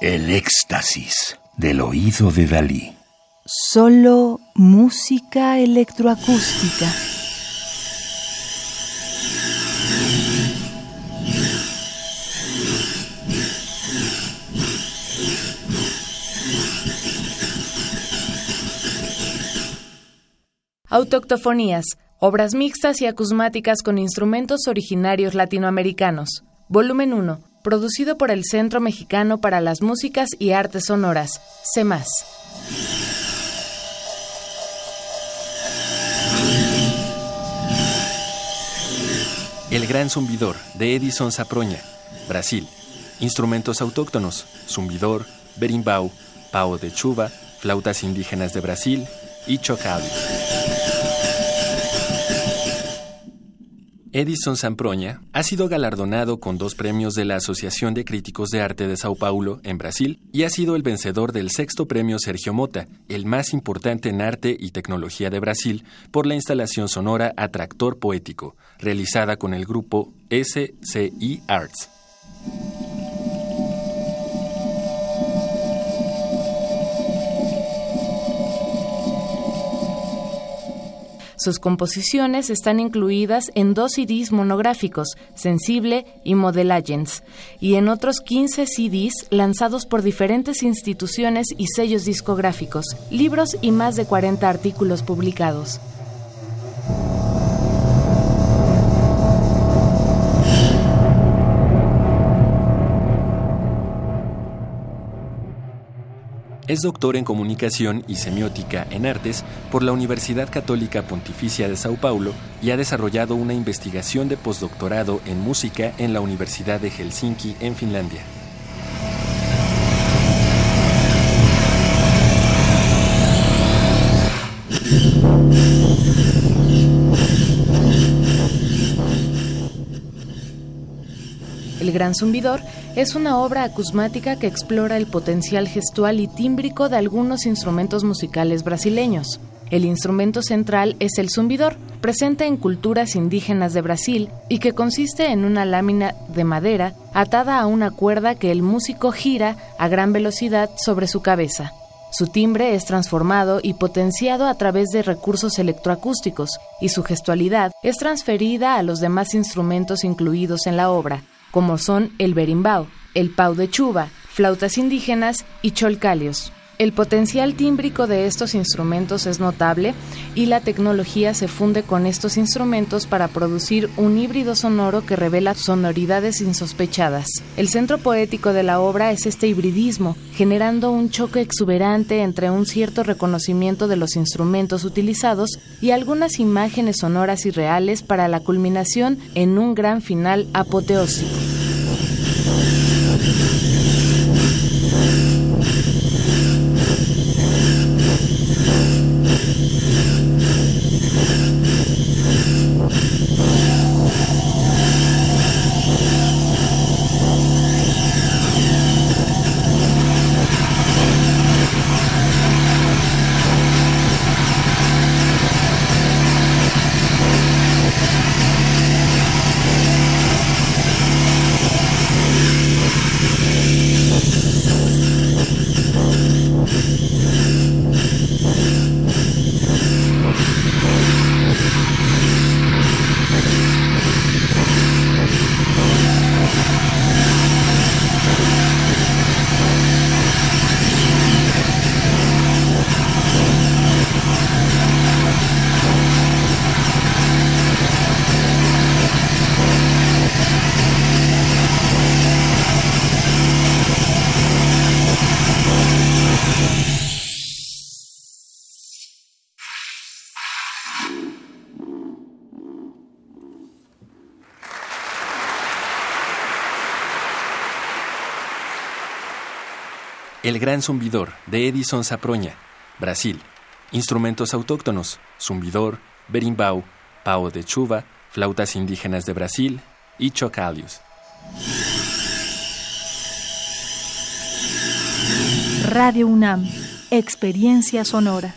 El éxtasis del oído de Dalí. Solo música electroacústica. Autoctofonías, obras mixtas y acusmáticas con instrumentos originarios latinoamericanos. Volumen 1, producido por el Centro Mexicano para las Músicas y Artes Sonoras, CEMAS. El Gran Zumbidor, de Edison Saproña, Brasil. Instrumentos autóctonos, zumbidor, berimbau, pau de chuva, flautas indígenas de Brasil y chocalho. Edison Samproña ha sido galardonado con dos premios de la Asociación de Críticos de Arte de Sao Paulo, en Brasil, y ha sido el vencedor del sexto premio Sergio Mota, el más importante en arte y tecnología de Brasil, por la instalación sonora Atractor Poético, realizada con el grupo SCI Arts. Sus composiciones están incluidas en dos CDs monográficos, Sensible y Model Agents, y en otros 15 CDs lanzados por diferentes instituciones y sellos discográficos, libros y más de 40 artículos publicados. Es doctor en Comunicación y Semiótica en Artes por la Universidad Católica Pontificia de Sao Paulo y ha desarrollado una investigación de postdoctorado en música en la Universidad de Helsinki en Finlandia. El Gran Zumbidor es una obra acusmática que explora el potencial gestual y tímbrico de algunos instrumentos musicales brasileños. El instrumento central es el zumbidor, presente en culturas indígenas de Brasil y que consiste en una lámina de madera atada a una cuerda que el músico gira a gran velocidad sobre su cabeza. Su timbre es transformado y potenciado a través de recursos electroacústicos y su gestualidad es transferida a los demás instrumentos incluidos en la obra, como son el berimbau, el pau de chuva, flautas indígenas y cholcalios. El potencial tímbrico de estos instrumentos es notable y la tecnología se funde con estos instrumentos para producir un híbrido sonoro que revela sonoridades insospechadas. El centro poético de la obra es este hibridismo, generando un choque exuberante entre un cierto reconocimiento de los instrumentos utilizados y algunas imágenes sonoras y reales para la culminación en un gran final apoteósico. El Gran Zumbidor, de Edison Saproña, Brasil. Instrumentos autóctonos, zumbidor, berimbau, pau de chuva, flautas indígenas de Brasil y chocalios. Radio UNAM, experiencia sonora.